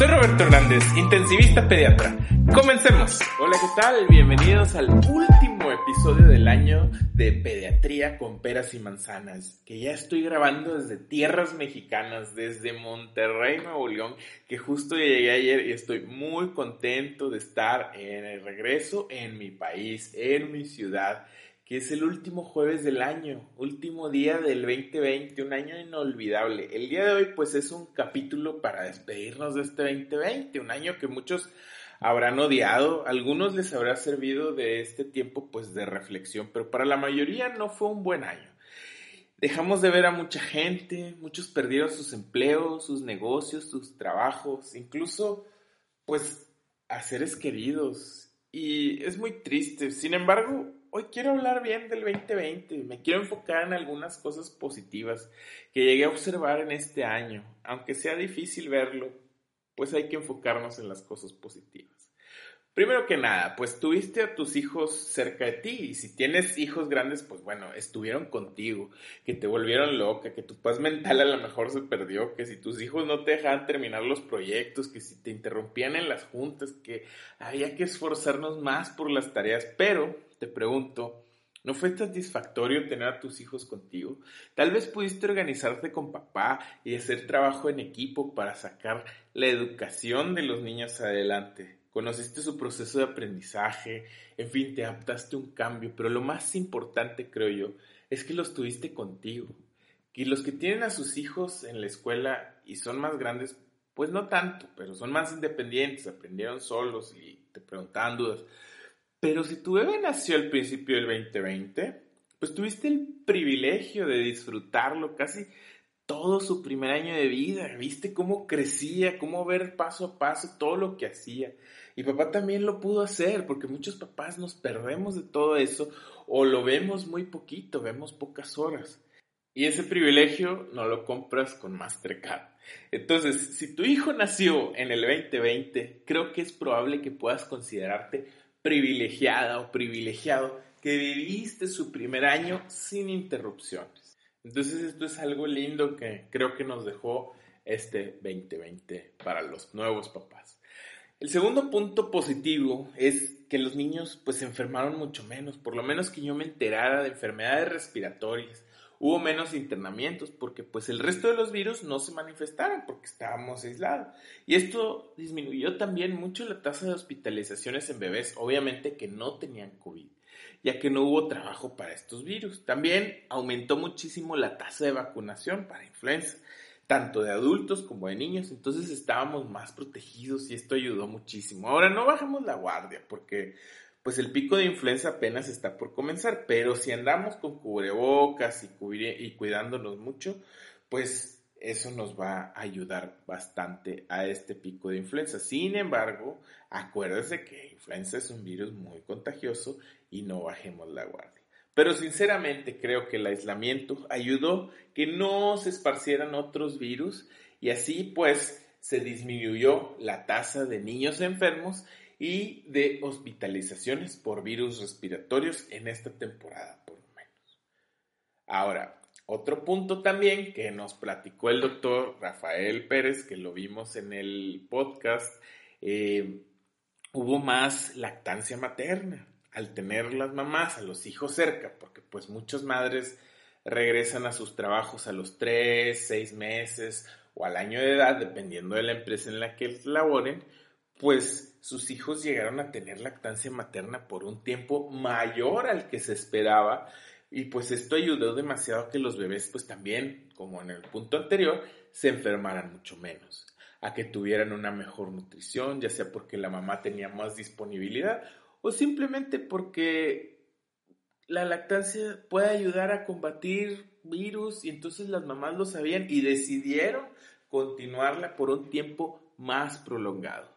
Soy Roberto Hernández, intensivista pediatra. Comencemos. Hola, ¿qué tal? Bienvenidos al último episodio del año de Pediatría con Peras y Manzanas, que ya estoy grabando desde tierras mexicanas, desde Monterrey, Nuevo León, que justo llegué ayer y estoy muy contento de estar en el regreso en mi país, en mi ciudad que es el último jueves del año, último día del 2020, un año inolvidable. El día de hoy pues es un capítulo para despedirnos de este 2020, un año que muchos habrán odiado, algunos les habrá servido de este tiempo pues de reflexión, pero para la mayoría no fue un buen año. Dejamos de ver a mucha gente, muchos perdieron sus empleos, sus negocios, sus trabajos, incluso pues a seres queridos. Y es muy triste. Sin embargo, hoy quiero hablar bien del 2020. Me quiero enfocar en algunas cosas positivas que llegué a observar en este año. Aunque sea difícil verlo, pues hay que enfocarnos en las cosas positivas. Primero que nada, pues tuviste a tus hijos cerca de ti y si tienes hijos grandes, pues bueno, estuvieron contigo, que te volvieron loca, que tu paz mental a lo mejor se perdió, que si tus hijos no te dejaban terminar los proyectos, que si te interrumpían en las juntas, que había que esforzarnos más por las tareas, pero te pregunto, ¿no fue satisfactorio tener a tus hijos contigo? Tal vez pudiste organizarte con papá y hacer trabajo en equipo para sacar la educación de los niños adelante conociste su proceso de aprendizaje, en fin, te adaptaste a un cambio, pero lo más importante, creo yo, es que los tuviste contigo. Y los que tienen a sus hijos en la escuela y son más grandes, pues no tanto, pero son más independientes, aprendieron solos y te preguntaban dudas. Pero si tu bebé nació al principio del 2020, pues tuviste el privilegio de disfrutarlo casi todo su primer año de vida, viste cómo crecía, cómo ver paso a paso todo lo que hacía. Y papá también lo pudo hacer, porque muchos papás nos perdemos de todo eso o lo vemos muy poquito, vemos pocas horas. Y ese privilegio no lo compras con Mastercard. Entonces, si tu hijo nació en el 2020, creo que es probable que puedas considerarte privilegiada o privilegiado que viviste su primer año sin interrupciones. Entonces esto es algo lindo que creo que nos dejó este 2020 para los nuevos papás. El segundo punto positivo es que los niños pues se enfermaron mucho menos, por lo menos que yo me enterara de enfermedades respiratorias. Hubo menos internamientos porque pues el resto de los virus no se manifestaron porque estábamos aislados. Y esto disminuyó también mucho la tasa de hospitalizaciones en bebés, obviamente que no tenían COVID ya que no hubo trabajo para estos virus. También aumentó muchísimo la tasa de vacunación para influenza, tanto de adultos como de niños, entonces estábamos más protegidos y esto ayudó muchísimo. Ahora no bajemos la guardia porque pues el pico de influenza apenas está por comenzar, pero si andamos con cubrebocas y, y cuidándonos mucho, pues eso nos va a ayudar bastante a este pico de influenza. Sin embargo, acuérdese que influenza es un virus muy contagioso y no bajemos la guardia. Pero sinceramente creo que el aislamiento ayudó que no se esparcieran otros virus y así pues se disminuyó la tasa de niños enfermos y de hospitalizaciones por virus respiratorios en esta temporada por lo menos. Ahora, otro punto también que nos platicó el doctor Rafael Pérez, que lo vimos en el podcast, eh, hubo más lactancia materna al tener las mamás a los hijos cerca, porque pues muchas madres regresan a sus trabajos a los 3, 6 meses o al año de edad, dependiendo de la empresa en la que laboren, pues sus hijos llegaron a tener lactancia materna por un tiempo mayor al que se esperaba y pues esto ayudó demasiado a que los bebés pues también, como en el punto anterior, se enfermaran mucho menos, a que tuvieran una mejor nutrición, ya sea porque la mamá tenía más disponibilidad o simplemente porque la lactancia puede ayudar a combatir virus y entonces las mamás lo sabían y decidieron continuarla por un tiempo más prolongado.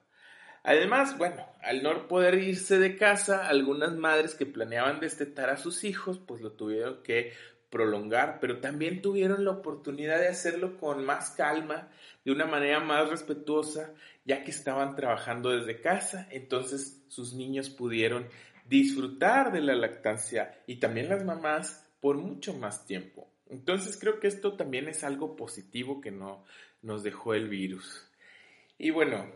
Además, bueno, al no poder irse de casa, algunas madres que planeaban destetar a sus hijos, pues lo tuvieron que prolongar, pero también tuvieron la oportunidad de hacerlo con más calma, de una manera más respetuosa, ya que estaban trabajando desde casa, entonces sus niños pudieron disfrutar de la lactancia y también las mamás por mucho más tiempo. Entonces creo que esto también es algo positivo que no nos dejó el virus. Y bueno,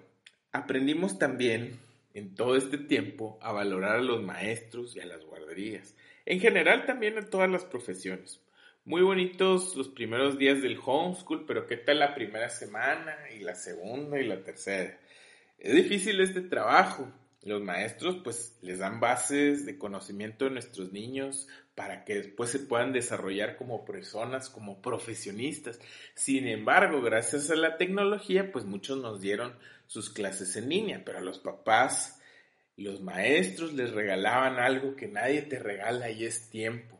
aprendimos también en todo este tiempo a valorar a los maestros y a las guarderías en general también en todas las profesiones. Muy bonitos los primeros días del homeschool, pero ¿qué tal la primera semana y la segunda y la tercera? Es difícil este trabajo. Los maestros pues les dan bases de conocimiento a nuestros niños para que después se puedan desarrollar como personas, como profesionistas. Sin embargo, gracias a la tecnología pues muchos nos dieron sus clases en línea, pero a los papás los maestros les regalaban algo que nadie te regala y es tiempo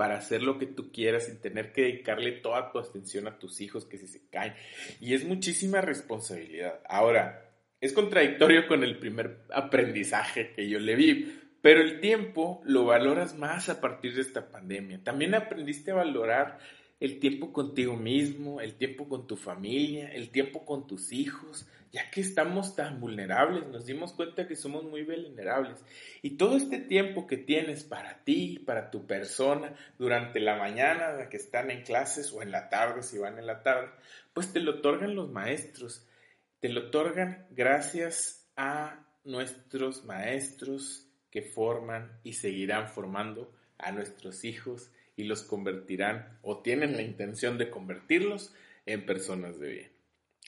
para hacer lo que tú quieras sin tener que dedicarle toda tu atención a tus hijos que si se caen. Y es muchísima responsabilidad. Ahora, es contradictorio con el primer aprendizaje que yo le vi, pero el tiempo lo valoras más a partir de esta pandemia. También aprendiste a valorar el tiempo contigo mismo, el tiempo con tu familia, el tiempo con tus hijos, ya que estamos tan vulnerables, nos dimos cuenta que somos muy vulnerables. Y todo este tiempo que tienes para ti, para tu persona, durante la mañana que están en clases o en la tarde, si van en la tarde, pues te lo otorgan los maestros. Te lo otorgan gracias a nuestros maestros que forman y seguirán formando a nuestros hijos y los convertirán o tienen la intención de convertirlos en personas de bien.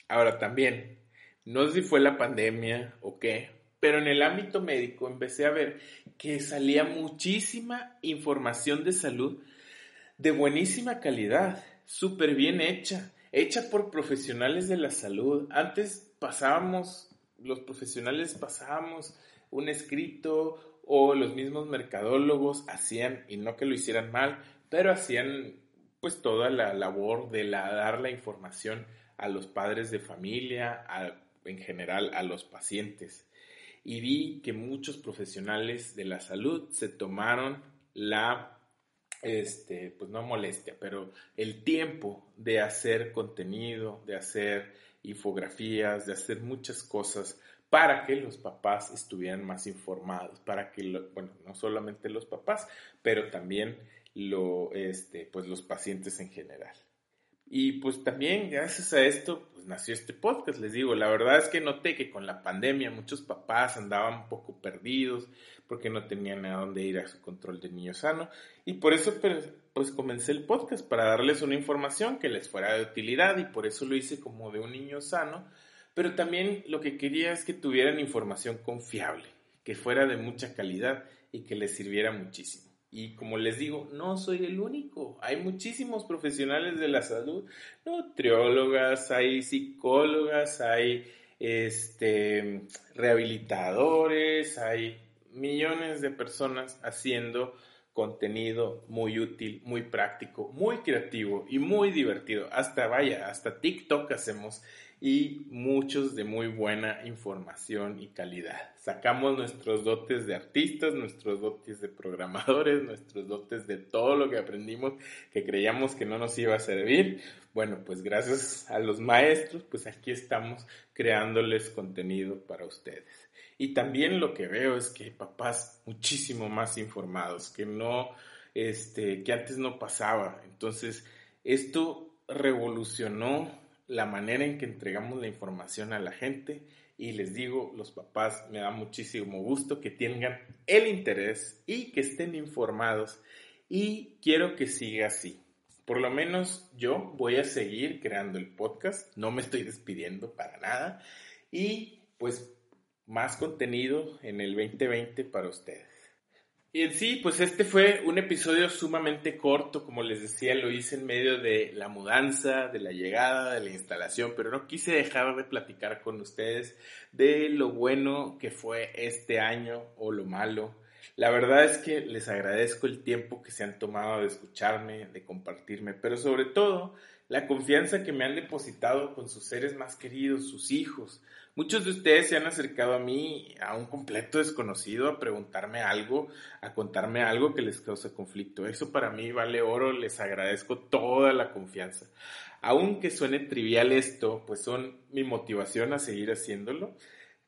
Ahora también, no sé si fue la pandemia o qué, pero en el ámbito médico empecé a ver que salía muchísima información de salud de buenísima calidad, súper bien hecha, hecha por profesionales de la salud. Antes pasábamos, los profesionales pasábamos un escrito o los mismos mercadólogos hacían, y no que lo hicieran mal, pero hacían pues toda la labor de la, dar la información a los padres de familia, a en general a los pacientes. Y vi que muchos profesionales de la salud se tomaron la, este, pues no molestia, pero el tiempo de hacer contenido, de hacer infografías, de hacer muchas cosas para que los papás estuvieran más informados, para que, bueno, no solamente los papás, pero también lo, este, pues los pacientes en general. Y pues también gracias a esto pues nació este podcast, les digo, la verdad es que noté que con la pandemia muchos papás andaban un poco perdidos porque no tenían a dónde ir a su control de niño sano. Y por eso pues, comencé el podcast para darles una información que les fuera de utilidad y por eso lo hice como de un niño sano, pero también lo que quería es que tuvieran información confiable, que fuera de mucha calidad y que les sirviera muchísimo. Y como les digo, no soy el único. Hay muchísimos profesionales de la salud, nutriólogas, hay psicólogas, hay este, rehabilitadores, hay millones de personas haciendo contenido muy útil, muy práctico, muy creativo y muy divertido. Hasta vaya, hasta TikTok hacemos y muchos de muy buena información y calidad. Sacamos nuestros dotes de artistas, nuestros dotes de programadores, nuestros dotes de todo lo que aprendimos que creíamos que no nos iba a servir. Bueno, pues gracias a los maestros, pues aquí estamos creándoles contenido para ustedes. Y también lo que veo es que hay papás muchísimo más informados, que no, este, que antes no pasaba. Entonces, esto revolucionó la manera en que entregamos la información a la gente y les digo, los papás me da muchísimo gusto que tengan el interés y que estén informados y quiero que siga así. Por lo menos yo voy a seguir creando el podcast, no me estoy despidiendo para nada y pues más contenido en el 2020 para ustedes. Y en sí, pues este fue un episodio sumamente corto, como les decía, lo hice en medio de la mudanza, de la llegada, de la instalación, pero no quise dejar de platicar con ustedes de lo bueno que fue este año o lo malo. La verdad es que les agradezco el tiempo que se han tomado de escucharme, de compartirme, pero sobre todo la confianza que me han depositado con sus seres más queridos, sus hijos. Muchos de ustedes se han acercado a mí, a un completo desconocido, a preguntarme algo, a contarme algo que les causa conflicto. Eso para mí vale oro, les agradezco toda la confianza. Aunque suene trivial esto, pues son mi motivación a seguir haciéndolo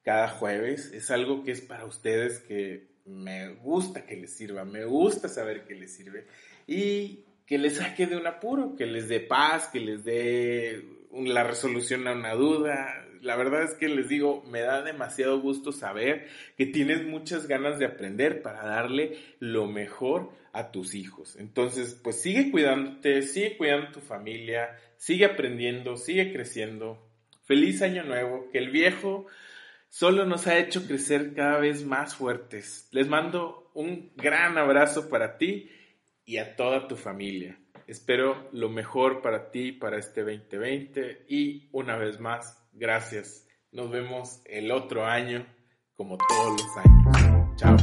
cada jueves. Es algo que es para ustedes que me gusta que les sirva, me gusta saber que les sirve. Y que les saque de un apuro, que les dé paz, que les dé la resolución a una duda. La verdad es que les digo, me da demasiado gusto saber que tienes muchas ganas de aprender para darle lo mejor a tus hijos. Entonces, pues sigue cuidándote, sigue cuidando tu familia, sigue aprendiendo, sigue creciendo. Feliz año nuevo, que el viejo solo nos ha hecho crecer cada vez más fuertes. Les mando un gran abrazo para ti y a toda tu familia. Espero lo mejor para ti para este 2020 y una vez más, gracias. Nos vemos el otro año como todos los años. Chao.